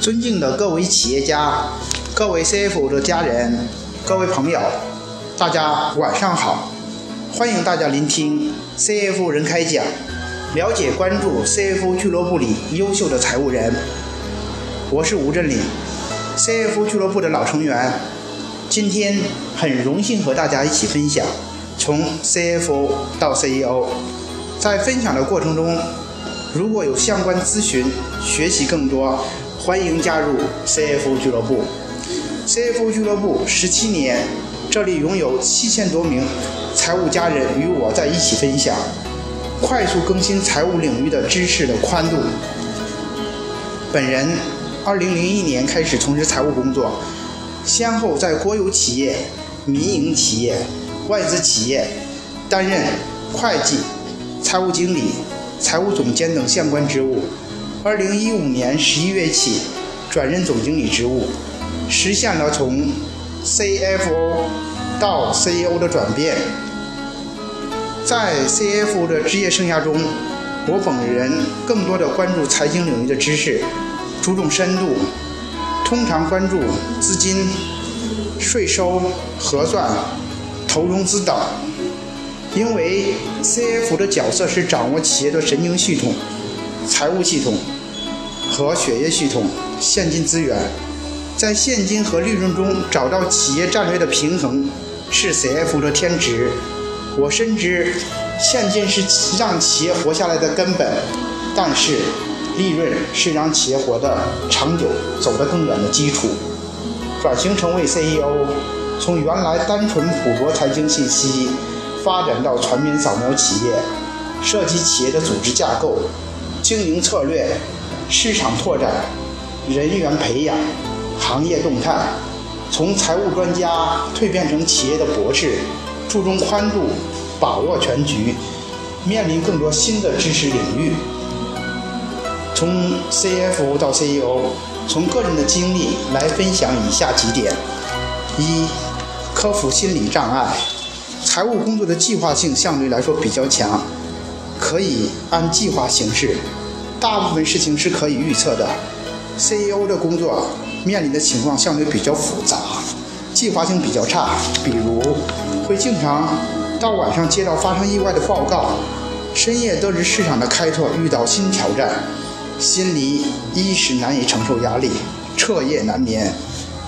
尊敬的各位企业家、各位 CFO 的家人、各位朋友，大家晚上好！欢迎大家聆听 CFO 人开讲，了解关注 CFO 俱乐部里优秀的财务人。我是吴振林，CFO 俱乐部的老成员。今天很荣幸和大家一起分享从 CFO 到 CEO。在分享的过程中，如果有相关咨询、学习更多，欢迎加入 CFO 俱乐部。CFO 俱乐部十七年，这里拥有七千多名财务家人与我在一起分享，快速更新财务领域的知识的宽度。本人二零零一年开始从事财务工作，先后在国有企业、民营企业、外资企业担任会计。财务经理、财务总监等相关职务。二零一五年十一月起，转任总经理职务，实现了从 CFO 到 CEO 的转变。在 CFO 的职业生涯中，我本人更多的关注财经领域的知识，注重深度，通常关注资金、税收、核算、投融资等。因为 CFO 的角色是掌握企业的神经系统、财务系统和血液系统、现金资源，在现金和利润中找到企业战略的平衡，是 CF 的天职。我深知现金是让企业活下来的根本，但是利润是让企业活得长久、走得更远的基础。转型成为 CEO，从原来单纯捕捉财经信息。发展到全面扫描企业，涉及企业的组织架构、经营策略、市场拓展、人员培养、行业动态，从财务专家蜕变成企业的博士，注重宽度，把握全局，面临更多新的知识领域。从 CFO 到 CEO，从个人的经历来分享以下几点：一、克服心理障碍。财务工作的计划性相对来说比较强，可以按计划行事，大部分事情是可以预测的。CEO 的工作面临的情况相对比较复杂，计划性比较差，比如会经常到晚上接到发生意外的报告，深夜得知市场的开拓遇到新挑战，心里一时难以承受压力，彻夜难眠，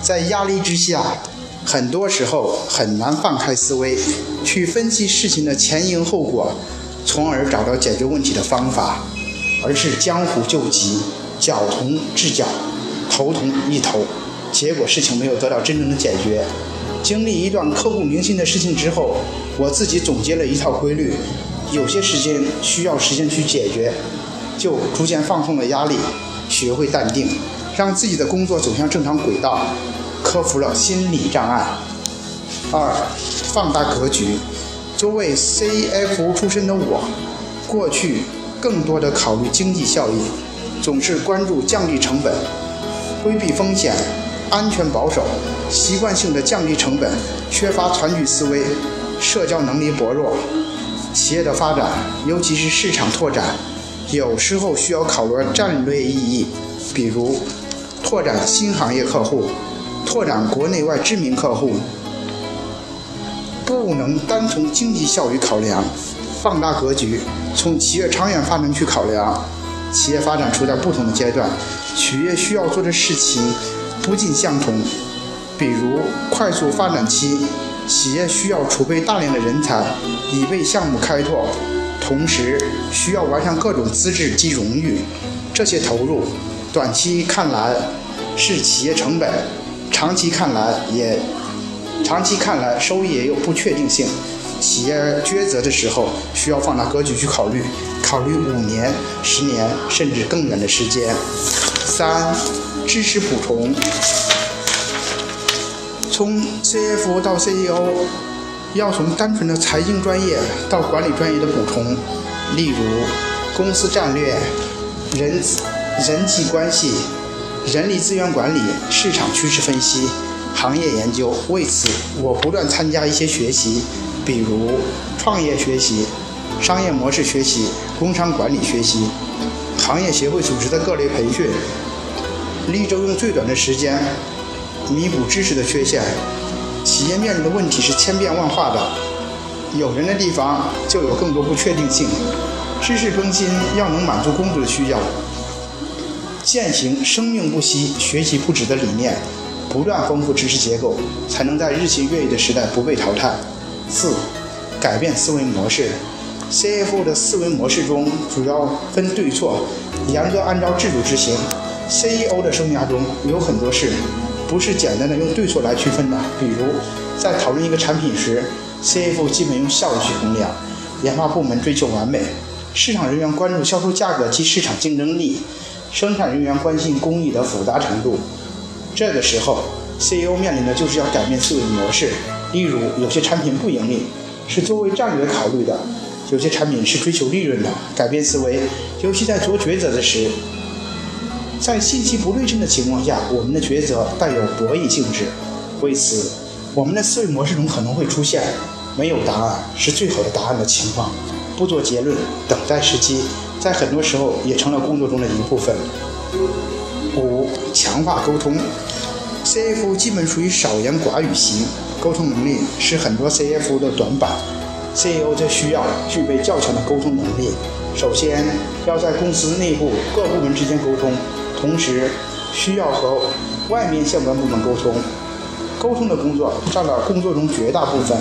在压力之下。很多时候很难放开思维，去分析事情的前因后果，从而找到解决问题的方法，而是江湖救急，脚痛治脚，头痛医头，结果事情没有得到真正的解决。经历一段刻骨铭心的事情之后，我自己总结了一套规律：有些事情需要时间去解决，就逐渐放松了压力，学会淡定，让自己的工作走向正常轨道。克服了心理障碍。二，放大格局。作为 CFO 出身的我，过去更多的考虑经济效益，总是关注降低成本、规避风险、安全保守，习惯性的降低成本，缺乏团队思维，社交能力薄弱。企业的发展，尤其是市场拓展，有时候需要考虑战略意义，比如拓展新行业客户。拓展国内外知名客户，不能单从经济效益考量，放大格局，从企业长远发展去考量。企业发展处在不同的阶段，企业需要做的事情不尽相同。比如快速发展期，企业需要储备大量的人才，以备项目开拓，同时需要完善各种资质及荣誉。这些投入，短期看来是企业成本。长期看来也，长期看来收益也有不确定性。企业抉择的时候需要放大格局去考虑，考虑五年、十年甚至更远的时间。三、知识补充。从 CFO 到 CEO，要从单纯的财经专业到管理专业的补充，例如公司战略、人人际关系。人力资源管理、市场趋势分析、行业研究。为此，我不断参加一些学习，比如创业学习、商业模式学习、工商管理学习、行业协会组织的各类培训。力争用最短的时间弥补知识的缺陷。企业面临的问题是千变万化的，有人的地方就有更多不确定性。知识更新要能满足工作的需要，践行“生命不息，学习不止”的理念，不断丰富知识结构，才能在日新月异的时代不被淘汰。四、改变思维模式。CFO 的思维模式中主要分对错，严格按照制度执行。CEO 的生涯中有很多事不是简单的用对错来区分的，比如在讨论一个产品时，CFO 基本用效率去衡量，研发部门追求完美。市场人员关注销售价格及市场竞争力，生产人员关心工艺的复杂程度。这个时候，CEO 面临的就是要改变思维模式。例如，有些产品不盈利，是作为战略考虑的；有些产品是追求利润的。改变思维，尤其在做抉择的时，在信息不对称的情况下，我们的抉择带有博弈性质。为此，我们的思维模式中可能会出现“没有答案是最好的答案”的情况。不做结论，等待时机，在很多时候也成了工作中的一部分。五、强化沟通。CFO 基本属于少言寡语型，沟通能力是很多 CFO 的短板。CEO 则需要具备较强的沟通能力。首先，要在公司内部各部门之间沟通，同时需要和外面相关部门沟通。沟通的工作占了工作中绝大部分。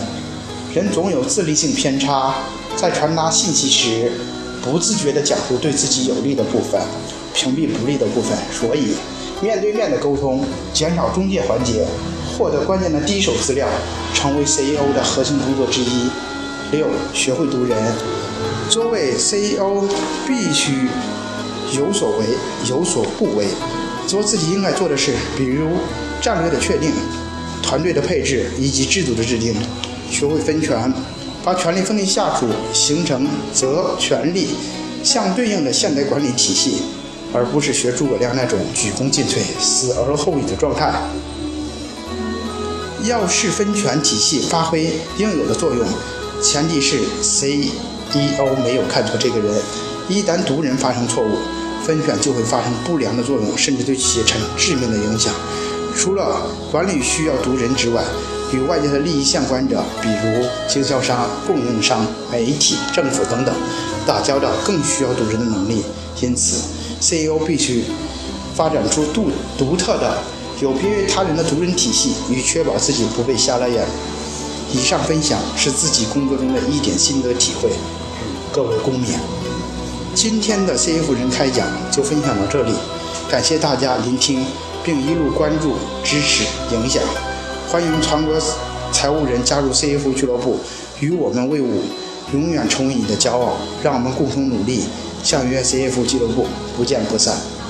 人总有自利性偏差。在传达信息时，不自觉地讲出对自己有利的部分，屏蔽不利的部分。所以，面对面的沟通，减少中介环节，获得关键的第一手资料，成为 CEO 的核心工作之一。六，学会读人。作为 CEO，必须有所为，有所不为，做自己应该做的事，比如战略的确定、团队的配置以及制度的制定，学会分权。把权力分给下属，形成责权利相对应的现代管理体系，而不是学诸葛亮那种鞠躬尽瘁、死而后已的状态。要使分权体系发挥应有的作用，前提是 CEO 没有看错这个人。一旦读人发生错误，分权就会发生不良的作用，甚至对企业产生致命的影响。除了管理需要读人之外，与外界的利益相关者，比如经销商、供应商、媒体、政府等等，打交道更需要读人的能力。因此，CEO 必须发展出独独特的、有别于他人的独人体系，以确保自己不被瞎了眼。以上分享是自己工作中的一点心得体会，各位共勉。今天的 CF 人开讲就分享到这里，感谢大家聆听，并一路关注、支持、影响。欢迎全国财务人加入 CFO 俱乐部，与我们为伍，永远成为你的骄傲。让我们共同努力，相约 CF 俱乐部，不见不散。